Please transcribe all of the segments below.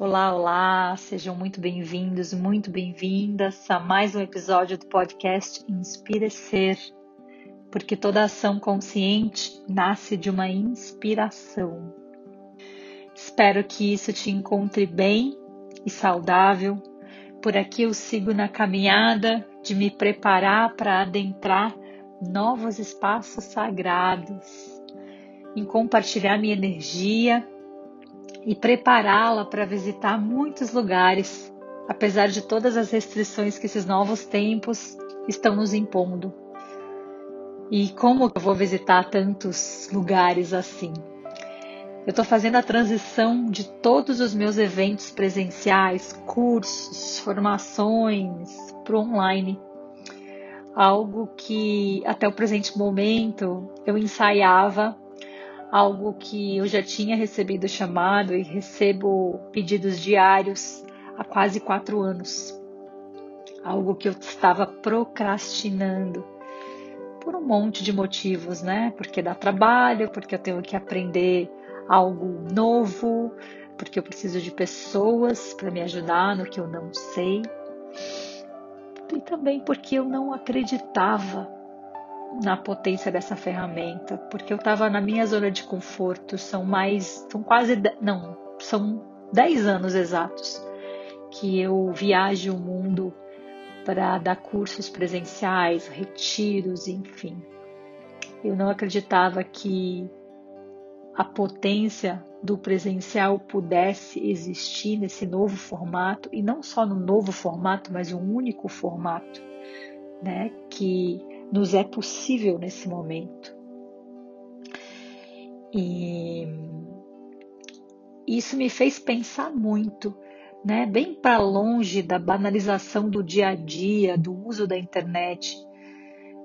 Olá, olá, sejam muito bem-vindos, muito bem-vindas a mais um episódio do podcast Inspirecer, porque toda ação consciente nasce de uma inspiração. Espero que isso te encontre bem e saudável. Por aqui eu sigo na caminhada de me preparar para adentrar novos espaços sagrados, em compartilhar minha energia e prepará-la para visitar muitos lugares, apesar de todas as restrições que esses novos tempos estão nos impondo. E como eu vou visitar tantos lugares assim? Eu estou fazendo a transição de todos os meus eventos presenciais, cursos, formações para online. Algo que até o presente momento eu ensaiava algo que eu já tinha recebido chamado e recebo pedidos diários há quase quatro anos. Algo que eu estava procrastinando por um monte de motivos, né? Porque dá trabalho, porque eu tenho que aprender algo novo, porque eu preciso de pessoas para me ajudar no que eu não sei. E também porque eu não acreditava na potência dessa ferramenta, porque eu estava na minha zona de conforto, são mais, são quase, não, são 10 anos exatos que eu viajo o mundo para dar cursos presenciais, retiros, enfim. Eu não acreditava que a potência do presencial pudesse existir nesse novo formato, e não só no novo formato, mas um único formato, né, que nos é possível nesse momento. E isso me fez pensar muito, né, bem para longe da banalização do dia a dia, do uso da internet,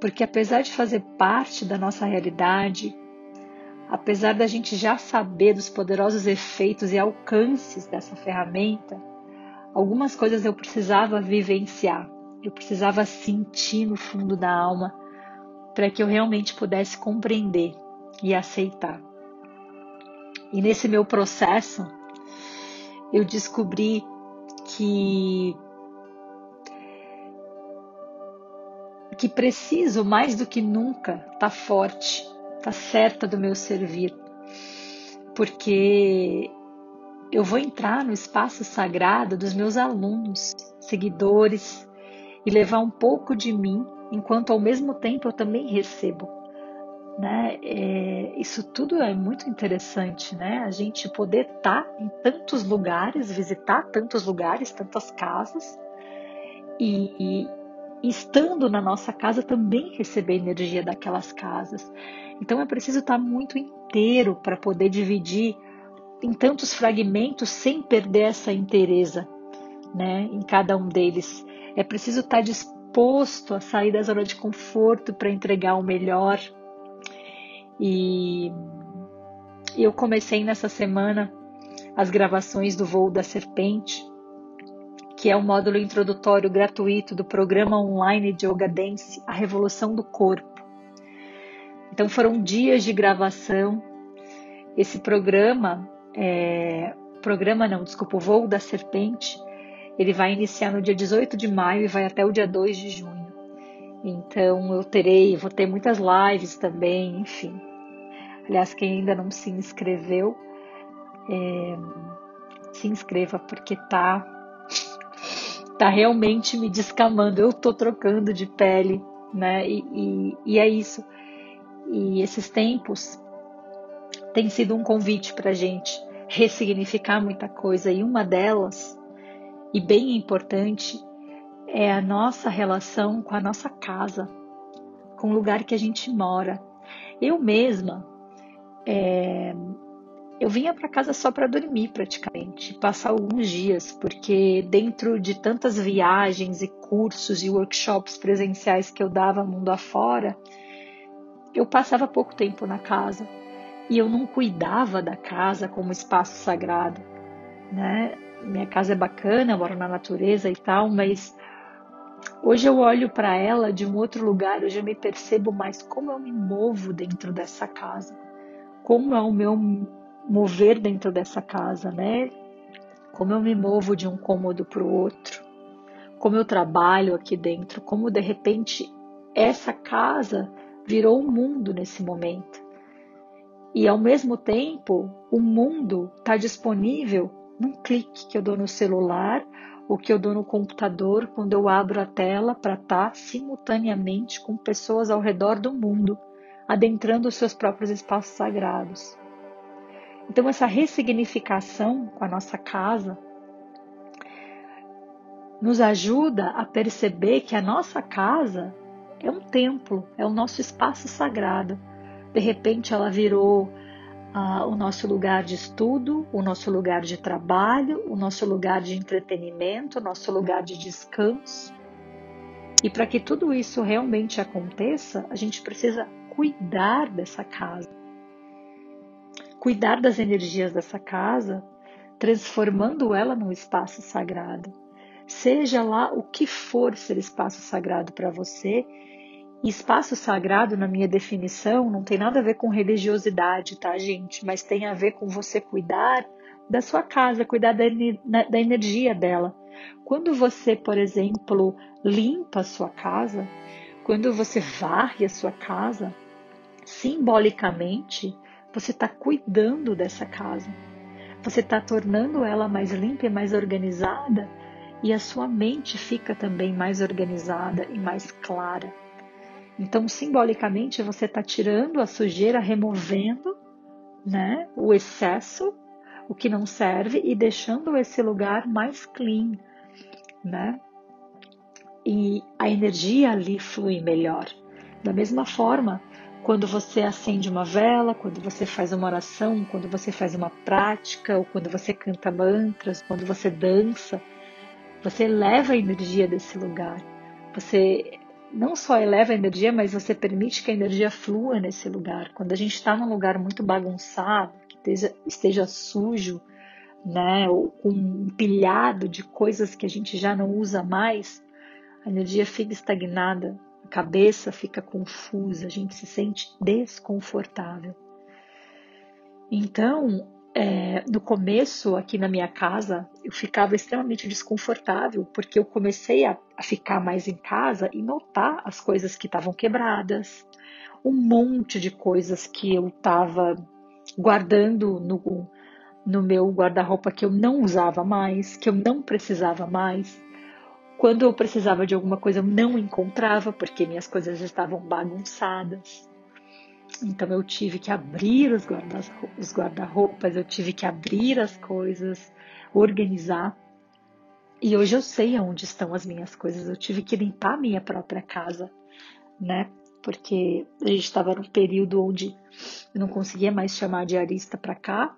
porque apesar de fazer parte da nossa realidade, apesar da gente já saber dos poderosos efeitos e alcances dessa ferramenta, algumas coisas eu precisava vivenciar eu precisava sentir no fundo da alma para que eu realmente pudesse compreender e aceitar. E nesse meu processo, eu descobri que que preciso mais do que nunca estar tá forte, estar tá certa do meu servir, porque eu vou entrar no espaço sagrado dos meus alunos, seguidores, e levar um pouco de mim, enquanto ao mesmo tempo eu também recebo. Né? É, isso tudo é muito interessante, né? A gente poder estar tá em tantos lugares, visitar tantos lugares, tantas casas, e, e estando na nossa casa também receber energia daquelas casas. Então é preciso estar tá muito inteiro para poder dividir em tantos fragmentos sem perder essa inteireza, né? Em cada um deles. É preciso estar disposto a sair da zona de conforto para entregar o melhor. E eu comecei nessa semana as gravações do Voo da Serpente, que é o um módulo introdutório gratuito do programa online de Yoga Dance, A Revolução do Corpo. Então foram dias de gravação. Esse programa, é, programa não, desculpa, o Voo da Serpente, ele vai iniciar no dia 18 de maio e vai até o dia 2 de junho. Então eu terei, vou ter muitas lives também, enfim. Aliás, quem ainda não se inscreveu, é, se inscreva porque tá tá realmente me descamando. Eu tô trocando de pele, né? E, e, e é isso. E esses tempos tem sido um convite para gente ressignificar muita coisa. E uma delas e bem importante é a nossa relação com a nossa casa, com o lugar que a gente mora. Eu mesma, é, eu vinha para casa só para dormir praticamente, passar alguns dias, porque dentro de tantas viagens e cursos e workshops presenciais que eu dava mundo afora, eu passava pouco tempo na casa e eu não cuidava da casa como espaço sagrado, né? Minha casa é bacana, eu moro na natureza e tal, mas hoje eu olho para ela de um outro lugar, hoje eu me percebo mais como eu me movo dentro dessa casa, como é o meu mover dentro dessa casa, né? como eu me movo de um cômodo para o outro, como eu trabalho aqui dentro, como de repente essa casa virou um mundo nesse momento. E ao mesmo tempo, o mundo está disponível num clique que eu dou no celular ou que eu dou no computador quando eu abro a tela para estar tá simultaneamente com pessoas ao redor do mundo, adentrando os seus próprios espaços sagrados. Então, essa ressignificação com a nossa casa nos ajuda a perceber que a nossa casa é um templo, é o nosso espaço sagrado. De repente, ela virou ah, o nosso lugar de estudo, o nosso lugar de trabalho, o nosso lugar de entretenimento, o nosso lugar de descanso. E para que tudo isso realmente aconteça, a gente precisa cuidar dessa casa. Cuidar das energias dessa casa, transformando ela num espaço sagrado. Seja lá o que for ser espaço sagrado para você, espaço sagrado, na minha definição, não tem nada a ver com religiosidade, tá, gente? Mas tem a ver com você cuidar da sua casa, cuidar da, da energia dela. Quando você, por exemplo, limpa a sua casa, quando você varre a sua casa, simbolicamente, você está cuidando dessa casa. Você está tornando ela mais limpa e mais organizada, e a sua mente fica também mais organizada e mais clara. Então, simbolicamente, você está tirando a sujeira, removendo né, o excesso, o que não serve, e deixando esse lugar mais clean, né? E a energia ali flui melhor. Da mesma forma, quando você acende uma vela, quando você faz uma oração, quando você faz uma prática, ou quando você canta mantras, quando você dança, você eleva a energia desse lugar. Você não só eleva a energia, mas você permite que a energia flua nesse lugar. Quando a gente está num lugar muito bagunçado, que esteja, esteja sujo, né, ou com um pilhado de coisas que a gente já não usa mais, a energia fica estagnada, a cabeça fica confusa, a gente se sente desconfortável. Então, é, no começo, aqui na minha casa, eu ficava extremamente desconfortável, porque eu comecei a, a ficar mais em casa e notar as coisas que estavam quebradas, um monte de coisas que eu estava guardando no, no meu guarda-roupa que eu não usava mais, que eu não precisava mais. Quando eu precisava de alguma coisa, eu não encontrava, porque minhas coisas estavam bagunçadas. Então eu tive que abrir os guarda-roupas, eu tive que abrir as coisas, organizar. E hoje eu sei aonde estão as minhas coisas. Eu tive que limpar a minha própria casa, né? Porque a gente estava num período onde eu não conseguia mais chamar diarista para cá.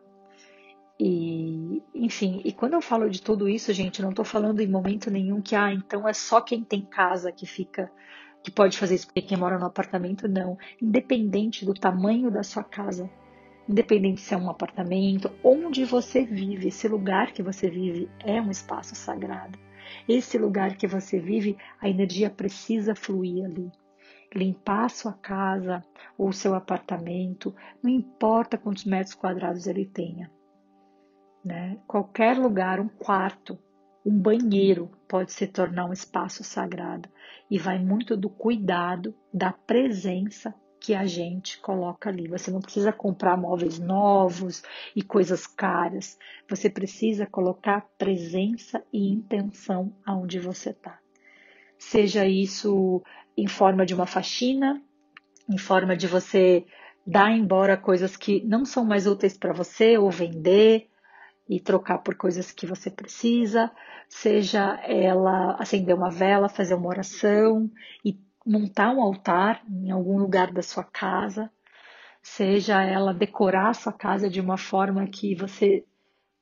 E, enfim, e quando eu falo de tudo isso, gente, não estou falando em momento nenhum que, ah, então é só quem tem casa que fica que pode fazer isso, porque quem mora no apartamento não. Independente do tamanho da sua casa, independente se é um apartamento, onde você vive, esse lugar que você vive é um espaço sagrado. Esse lugar que você vive, a energia precisa fluir ali. Limpar sua casa ou seu apartamento, não importa quantos metros quadrados ele tenha. Né? Qualquer lugar, um quarto, um banheiro pode se tornar um espaço sagrado e vai muito do cuidado, da presença que a gente coloca ali. Você não precisa comprar móveis novos e coisas caras. Você precisa colocar presença e intenção aonde você está. Seja isso em forma de uma faxina, em forma de você dar embora coisas que não são mais úteis para você ou vender, e trocar por coisas que você precisa, seja ela acender uma vela, fazer uma oração e montar um altar em algum lugar da sua casa, seja ela decorar a sua casa de uma forma que você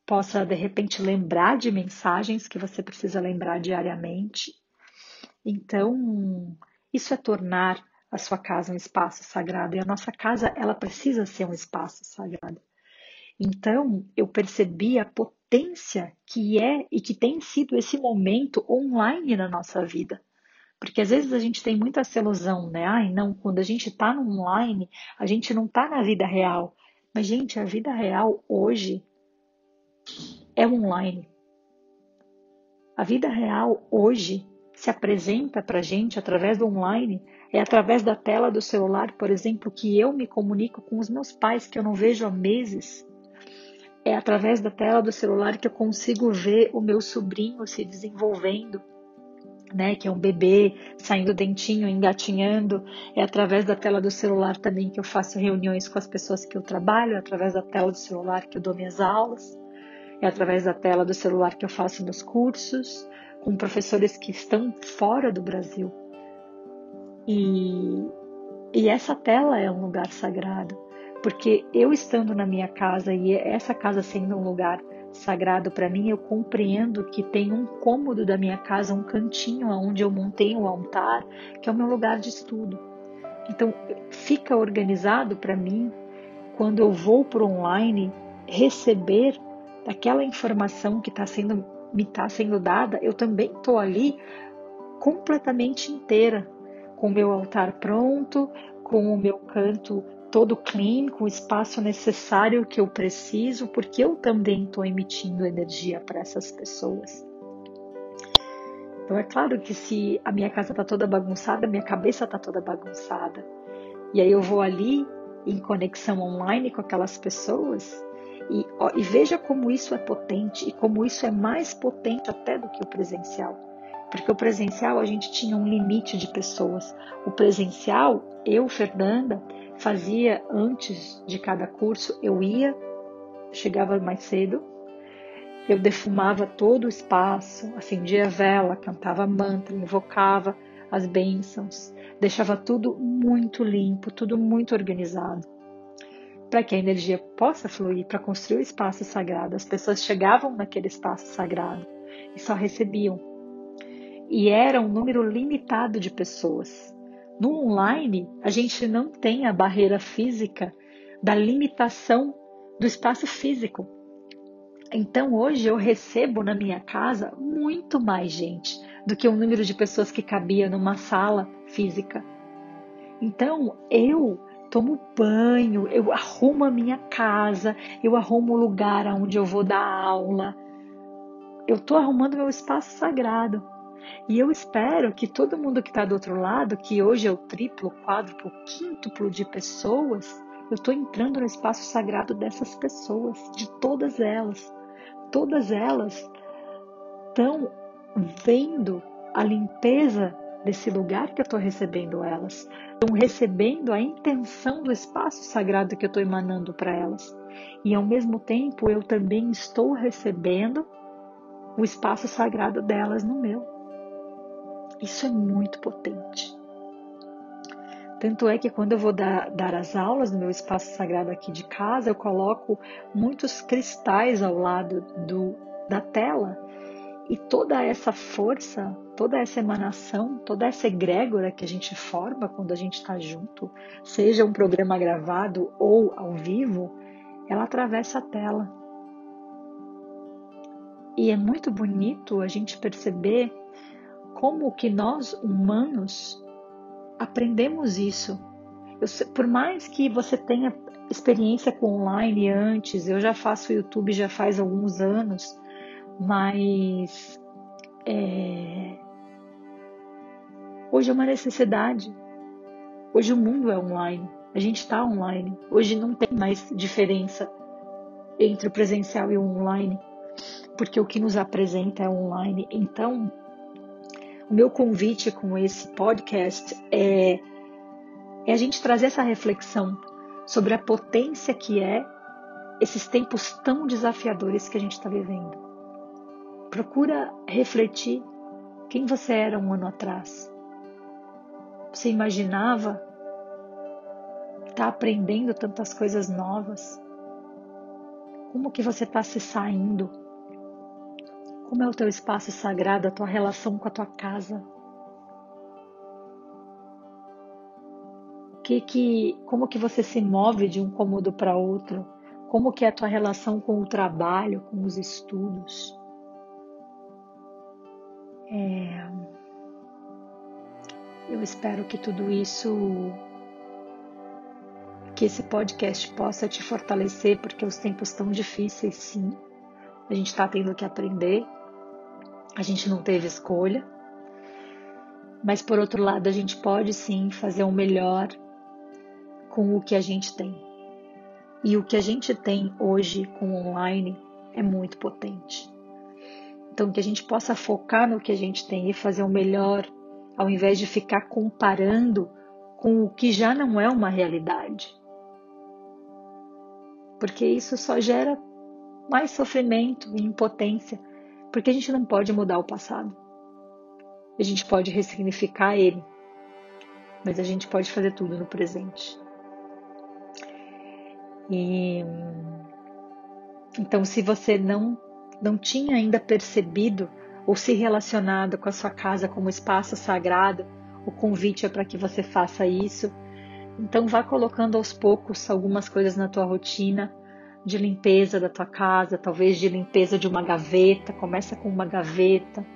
possa de repente lembrar de mensagens que você precisa lembrar diariamente. Então, isso é tornar a sua casa um espaço sagrado e a nossa casa ela precisa ser um espaço sagrado. Então, eu percebi a potência que é e que tem sido esse momento online na nossa vida. Porque às vezes a gente tem muita essa ilusão, né? Ai, não, quando a gente está no online, a gente não está na vida real. Mas, gente, a vida real hoje é online. A vida real hoje se apresenta para a gente através do online, é através da tela do celular, por exemplo, que eu me comunico com os meus pais que eu não vejo há meses. É através da tela do celular que eu consigo ver o meu sobrinho se desenvolvendo, né, que é um bebê saindo dentinho, engatinhando. É através da tela do celular também que eu faço reuniões com as pessoas que eu trabalho, é através da tela do celular que eu dou minhas aulas, é através da tela do celular que eu faço meus cursos, com professores que estão fora do Brasil. E, e essa tela é um lugar sagrado, porque eu estando na minha casa e essa casa sendo um lugar sagrado para mim, eu compreendo que tem um cômodo da minha casa, um cantinho onde eu montei um altar, que é o meu lugar de estudo. Então, fica organizado para mim quando eu vou para online receber aquela informação que está sendo me está sendo dada, eu também estou ali completamente inteira, com o meu altar pronto, com o meu canto todo clean, com o espaço necessário que eu preciso, porque eu também estou emitindo energia para essas pessoas. Então é claro que se a minha casa está toda bagunçada, minha cabeça está toda bagunçada. E aí eu vou ali em conexão online com aquelas pessoas e, ó, e veja como isso é potente e como isso é mais potente até do que o presencial. Porque o presencial a gente tinha um limite de pessoas. O presencial, eu, Fernanda, fazia antes de cada curso, eu ia, chegava mais cedo, eu defumava todo o espaço, acendia vela, cantava mantra, invocava as bênçãos, deixava tudo muito limpo, tudo muito organizado para que a energia possa fluir, para construir o espaço sagrado. As pessoas chegavam naquele espaço sagrado e só recebiam. E era um número limitado de pessoas. No online, a gente não tem a barreira física da limitação do espaço físico. Então hoje eu recebo na minha casa muito mais gente do que o número de pessoas que cabia numa sala física. Então eu tomo banho, eu arrumo a minha casa, eu arrumo o lugar onde eu vou dar aula. Eu estou arrumando meu espaço sagrado. E eu espero que todo mundo que está do outro lado, que hoje é o triplo, quádruplo, quíntuplo de pessoas, eu estou entrando no espaço sagrado dessas pessoas, de todas elas. Todas elas estão vendo a limpeza desse lugar que eu estou recebendo elas. Estão recebendo a intenção do espaço sagrado que eu estou emanando para elas. E ao mesmo tempo eu também estou recebendo o espaço sagrado delas no meu. Isso é muito potente. Tanto é que quando eu vou dar, dar, as aulas no meu espaço sagrado aqui de casa, eu coloco muitos cristais ao lado do, da tela e toda essa força, toda essa emanação, toda essa egrégora que a gente forma quando a gente está junto, seja um programa gravado ou ao vivo, ela atravessa a tela. E é muito bonito a gente perceber como que nós humanos aprendemos isso. Eu, por mais que você tenha experiência com online antes, eu já faço YouTube já faz alguns anos, mas é, hoje é uma necessidade. Hoje o mundo é online, a gente está online. Hoje não tem mais diferença entre o presencial e o online, porque o que nos apresenta é online. Então, o meu convite com esse podcast é, é a gente trazer essa reflexão sobre a potência que é esses tempos tão desafiadores que a gente está vivendo. Procura refletir quem você era um ano atrás. Você imaginava estar tá aprendendo tantas coisas novas? Como que você está se saindo? Como é o teu espaço sagrado, a tua relação com a tua casa? Que, que, como que você se move de um cômodo para outro? Como que é a tua relação com o trabalho, com os estudos? É, eu espero que tudo isso, que esse podcast possa te fortalecer, porque os tempos estão difíceis, sim. A gente está tendo que aprender. A gente não teve escolha, mas por outro lado, a gente pode sim fazer o melhor com o que a gente tem. E o que a gente tem hoje com online é muito potente. Então, que a gente possa focar no que a gente tem e fazer o melhor, ao invés de ficar comparando com o que já não é uma realidade. Porque isso só gera mais sofrimento e impotência, porque a gente não pode mudar o passado. A gente pode ressignificar ele, mas a gente pode fazer tudo no presente. E então, se você não não tinha ainda percebido ou se relacionado com a sua casa como espaço sagrado, o convite é para que você faça isso. Então vá colocando aos poucos algumas coisas na tua rotina de limpeza da tua casa, talvez de limpeza de uma gaveta, começa com uma gaveta.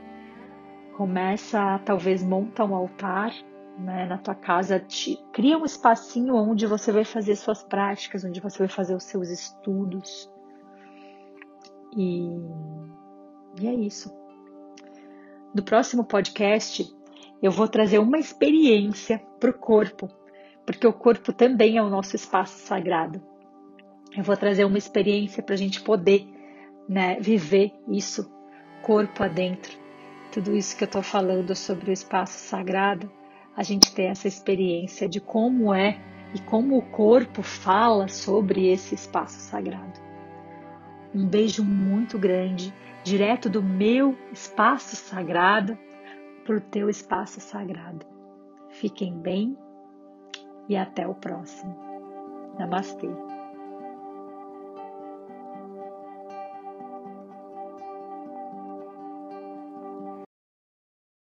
Começa, talvez monta um altar né, na tua casa, te, cria um espacinho onde você vai fazer suas práticas, onde você vai fazer os seus estudos. E, e é isso. No próximo podcast, eu vou trazer uma experiência para o corpo, porque o corpo também é o nosso espaço sagrado. Eu vou trazer uma experiência para a gente poder né, viver isso corpo adentro. Tudo isso que eu estou falando sobre o espaço sagrado, a gente ter essa experiência de como é e como o corpo fala sobre esse espaço sagrado. Um beijo muito grande, direto do meu espaço sagrado para o teu espaço sagrado. Fiquem bem e até o próximo. Namastê.